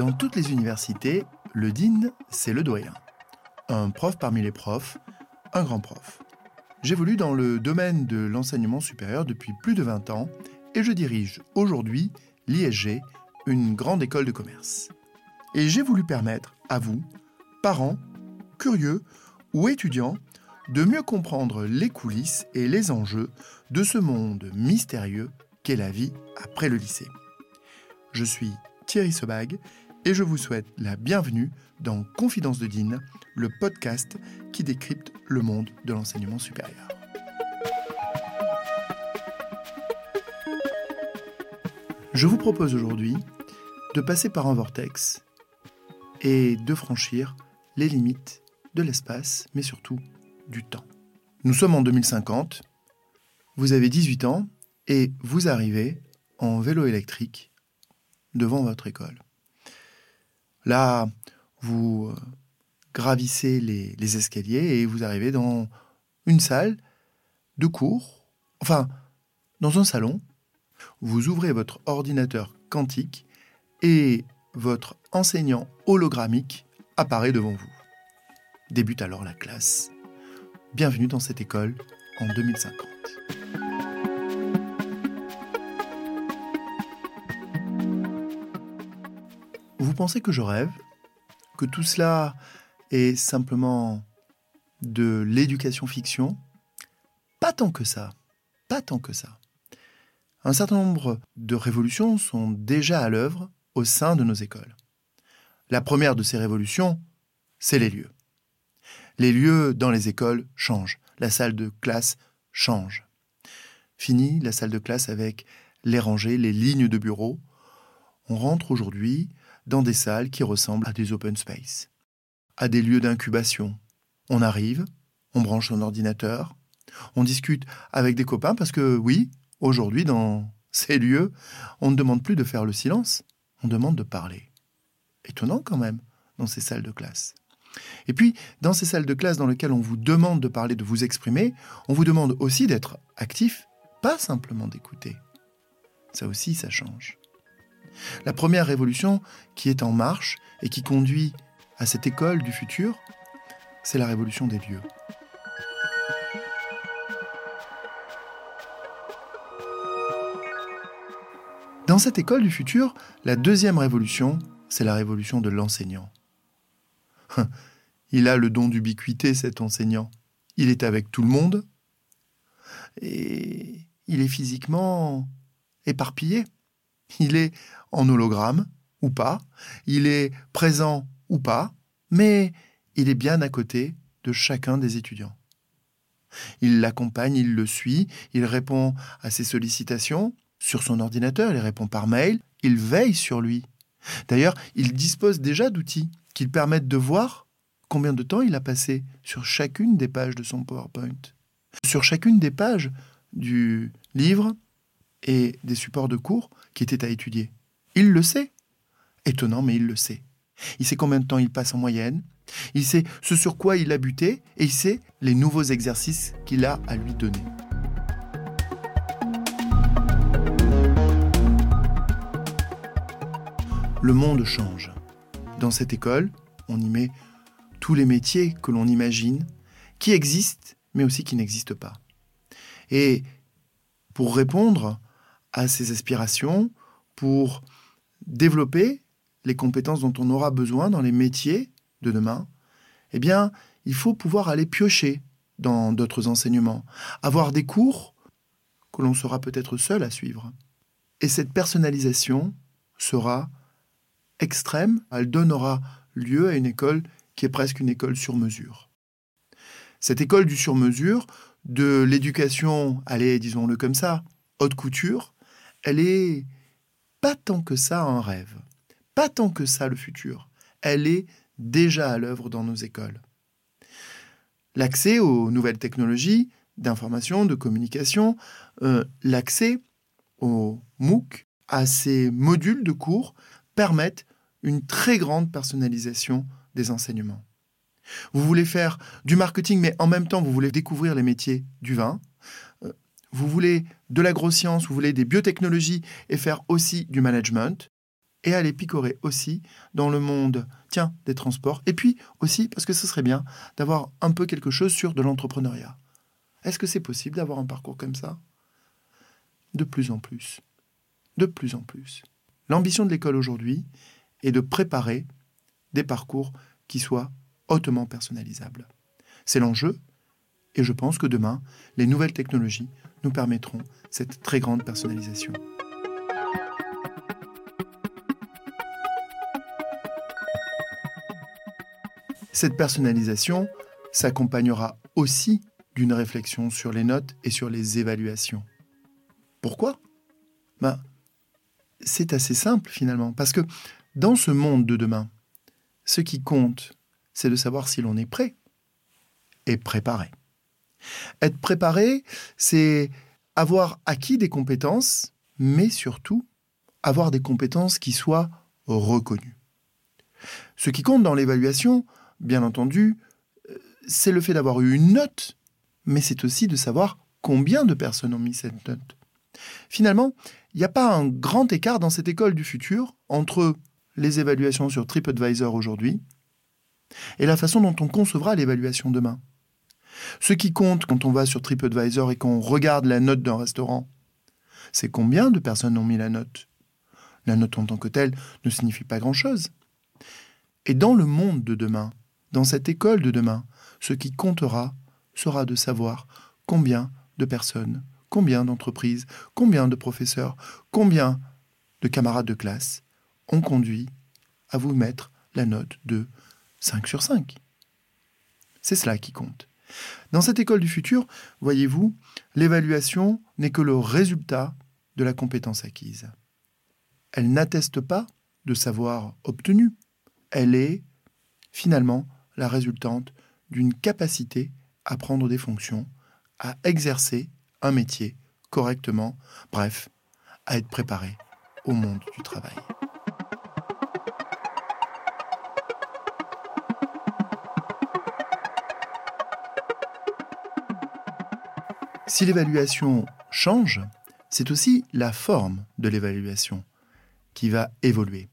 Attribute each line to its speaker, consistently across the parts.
Speaker 1: Dans toutes les universités, le DIN, c'est le doyen. Un prof parmi les profs, un grand prof. J'évolue dans le domaine de l'enseignement supérieur depuis plus de 20 ans et je dirige aujourd'hui l'ISG, une grande école de commerce. Et j'ai voulu permettre à vous, parents, curieux ou étudiants, de mieux comprendre les coulisses et les enjeux de ce monde mystérieux qu'est la vie après le lycée. Je suis Thierry Sebag et je vous souhaite la bienvenue dans Confidence de Dean, le podcast qui décrypte le monde de l'enseignement supérieur. Je vous propose aujourd'hui de passer par un vortex et de franchir les limites de l'espace, mais surtout du temps. Nous sommes en 2050, vous avez 18 ans et vous arrivez en vélo électrique devant votre école. Là, vous euh, gravissez les, les, escaliers et vous arrivez dans une salle de cours, enfin, dans un salon. Vous ouvrez votre ordinateur quantique et votre enseignant hologrammique apparaît devant vous. Débute alors la classe. Bienvenue dans cette école en 2050. Vous pensez que je rêve Que tout cela est simplement de l'éducation fiction? Pas tant que ça. Pas tant que ça. Un certain nombre de révolutions sont déjà à l'œuvre au sein de nos écoles. La première de ces révolutions, c'est les lieux. Les lieux dans les écoles changent. La salle de classe change. Fini la salle de classe avec les rangées, les lignes de bureaux. On rentre aujourd'hui dans des salles qui ressemblent à des open space, à des lieux d'incubation. On arrive, on branche son ordinateur, on discute avec des copains parce que oui, aujourd'hui dans ces lieux, on ne demande plus de faire le silence, on demande de parler. Étonnant quand même dans ces salles de classe. Et puis, dans ces salles de classe dans lesquelles on vous demande de parler, de vous exprimer, on vous demande aussi d'être actif, pas simplement d'écouter. Ça aussi, ça change. La première révolution qui est en marche et qui conduit à cette école du futur, c'est la révolution des lieux. Dans cette école du futur, la deuxième révolution, c'est la révolution de l'enseignant. Il a le don d'ubiquité, cet enseignant. Il est avec tout le monde et il est physiquement éparpillé. Il est en hologramme ou pas, il est présent ou pas, mais il est bien à côté de chacun des étudiants. Il l'accompagne, il le suit, il répond à ses sollicitations sur son ordinateur, il répond par mail, il veille sur lui. D'ailleurs, il dispose déjà d'outils qui permettent de voir combien de temps il a passé sur chacune des pages de son PowerPoint, sur chacune des pages du livre et des supports de cours qui étaient à étudier. Il le sait. Étonnant, mais il le sait. Il sait combien de temps il passe en moyenne, il sait ce sur quoi il a buté, et il sait les nouveaux exercices qu'il a à lui donner. Le monde change. Dans cette école, on y met tous les métiers que l'on imagine, qui existent, mais aussi qui n'existent pas. Et pour répondre à ces aspirations, pour développer les compétences dont on aura besoin dans les métiers de demain, eh bien, il faut pouvoir aller piocher dans d'autres enseignements, avoir des cours que l'on sera peut-être seul à suivre. Et cette personnalisation sera extrême, elle donnera lieu à une école qui est presque une école sur mesure. Cette école du sur mesure, de l'éducation, allez, disons-le comme ça, haute couture, elle est pas tant que ça un rêve, pas tant que ça le futur. Elle est déjà à l'œuvre dans nos écoles. L'accès aux nouvelles technologies d'information, de communication, euh, l'accès aux MOOC, à ces modules de cours, permettent une très grande personnalisation des enseignements. Vous voulez faire du marketing, mais en même temps, vous voulez découvrir les métiers du vin. Vous voulez de l'agroscience, vous voulez des biotechnologies et faire aussi du management. et aller picorer aussi dans le monde, tiens, des transports, et puis aussi, parce que ce serait bien, d'avoir un peu quelque chose sur de l'entrepreneuriat. Est-ce que c'est possible d'avoir un parcours comme ça? De plus en plus. De plus en plus. L'ambition de l'école aujourd'hui est de préparer des parcours qui soient hautement personnalisables. C'est l'enjeu, et je pense que demain, les nouvelles technologies nous permettront cette très grande personnalisation. Cette personnalisation s'accompagnera aussi d'une réflexion sur les notes et sur les évaluations. Pourquoi? Ben, C'est assez simple finalement, parce que dans ce monde de demain, ce qui compte, c'est de savoir si l'on est prêt et préparé. Être préparé, c'est avoir acquis des compétences, mais surtout avoir des compétences qui soient reconnues. Ce qui compte dans l'évaluation, bien entendu, euh, c'est le fait d'avoir eu une note, mais c'est aussi de savoir combien de personnes ont mis cette note. Finalement, il n'y a pas un grand écart dans cette école du futur entre les évaluations sur TripAdvisor aujourd'hui et la façon dont on concevra l'évaluation demain. Ce qui compte quand on va sur TripAdvisor et qu'on regarde la note d'un restaurant, c'est combien de personnes ont mis la note. La note en tant que telle ne signifie pas grand-chose. Et dans le monde de demain, dans cette école de demain, ce qui comptera sera de savoir combien de personnes, combien d'entreprises, combien de professeurs, combien de camarades de classe ont conduit à vous mettre la note de 5 sur 5. C'est cela qui compte. Dans cette école du futur, voyez-vous, l'évaluation n'est que le résultat de la compétence acquise. Elle n'atteste pas de savoir obtenu. Elle est finalement la résultante d'une capacité à prendre des fonctions, à exercer un métier correctement, bref, à être préparé au monde du travail. Si l'évaluation change, c'est aussi la forme de l'évaluation qui va évoluer.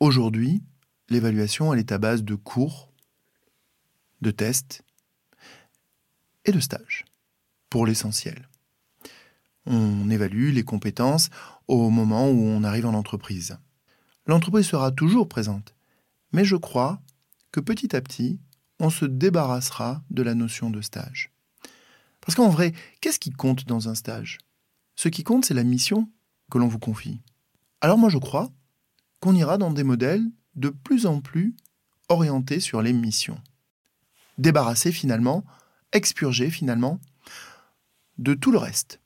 Speaker 1: Aujourd'hui, l'évaluation elle est à base de cours de tests et de stages, pour l'essentiel. On évalue les compétences au moment où on arrive en entreprise. L'entreprise sera toujours présente, mais je crois que petit à petit, on se débarrassera de la notion de stage. Parce qu'en vrai, qu'est-ce qui compte dans un stage? Ce qui compte, c'est la mission que l'on vous confie. Alors moi, je crois qu'on ira dans des modèles de plus en plus orientés sur les missions débarrasser finalement, expurger finalement de tout le reste.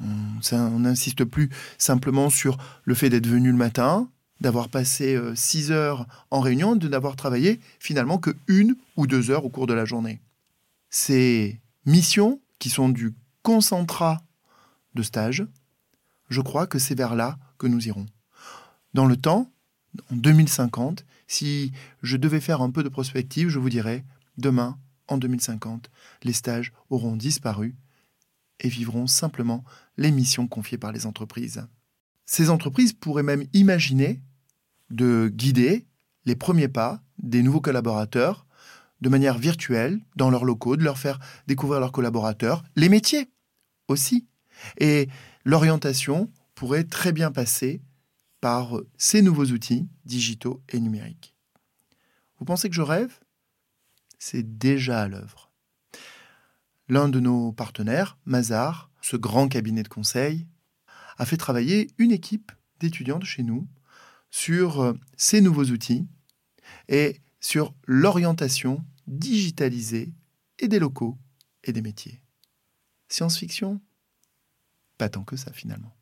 Speaker 1: On n'insiste plus simplement sur le fait d'être venu le matin, d'avoir passé 6 euh, heures en réunion, de n'avoir travaillé finalement que une ou deux heures au cours de la journée. Ces missions qui sont du concentrat de stage, je crois que c'est vers là que nous irons. Dans le temps, en 2050, si je devais faire un peu de prospective, je vous dirais Demain, en 2050, les stages auront disparu et vivront simplement les missions confiées par les entreprises. Ces entreprises pourraient même imaginer de guider les premiers pas des nouveaux collaborateurs de manière virtuelle dans leurs locaux, de leur faire découvrir leurs collaborateurs, les métiers aussi. Et l'orientation pourrait très bien passer par ces nouveaux outils digitaux et numériques. Vous pensez que je rêve? C'est déjà à l'œuvre. L'un de nos partenaires, Mazar, ce grand cabinet de conseil, a fait travailler une équipe d'étudiants de chez nous sur euh, ces nouveaux outils et sur l'orientation digitalisée et des locaux et des métiers. Science-fiction? Pas tant que ça finalement.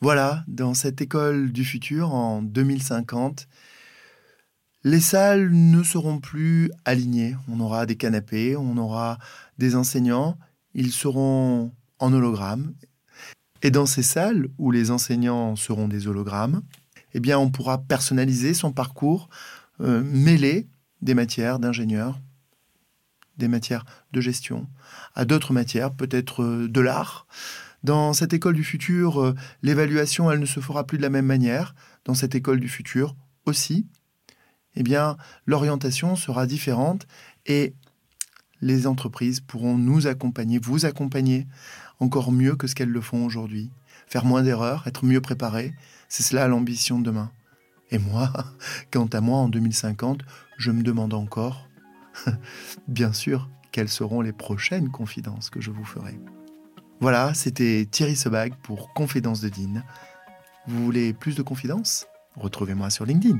Speaker 1: Voilà, dans cette école du futur en 2050, les salles ne seront plus alignées. On aura des canapés, on aura des enseignants. Ils seront en hologramme. Et dans ces salles où les enseignants seront des hologrammes, eh bien, on pourra personnaliser son parcours, euh, mêler des matières d'ingénieur, des matières de gestion, à d'autres matières, peut-être euh, de l'art, Dans cette école du futur, euh, l'évaluation, elle ne se fera plus de la même manière. Dans cette école du futur aussi, eh bien, l'orientation sera différente et les entreprises pourront nous accompagner, vous accompagner encore mieux que ce qu'elles le font aujourd'hui. Faire moins d'erreurs, être mieux préparé, c'est cela l'ambition de demain. Et moi, quant à moi, en 2050, je me demande encore, bien sûr, quelles seront les prochaines confidences que je vous ferai. Voilà, c'était Thierry Sebag pour Confidence de Dean. Vous voulez plus de confidences? Retrouvez-moi sur LinkedIn.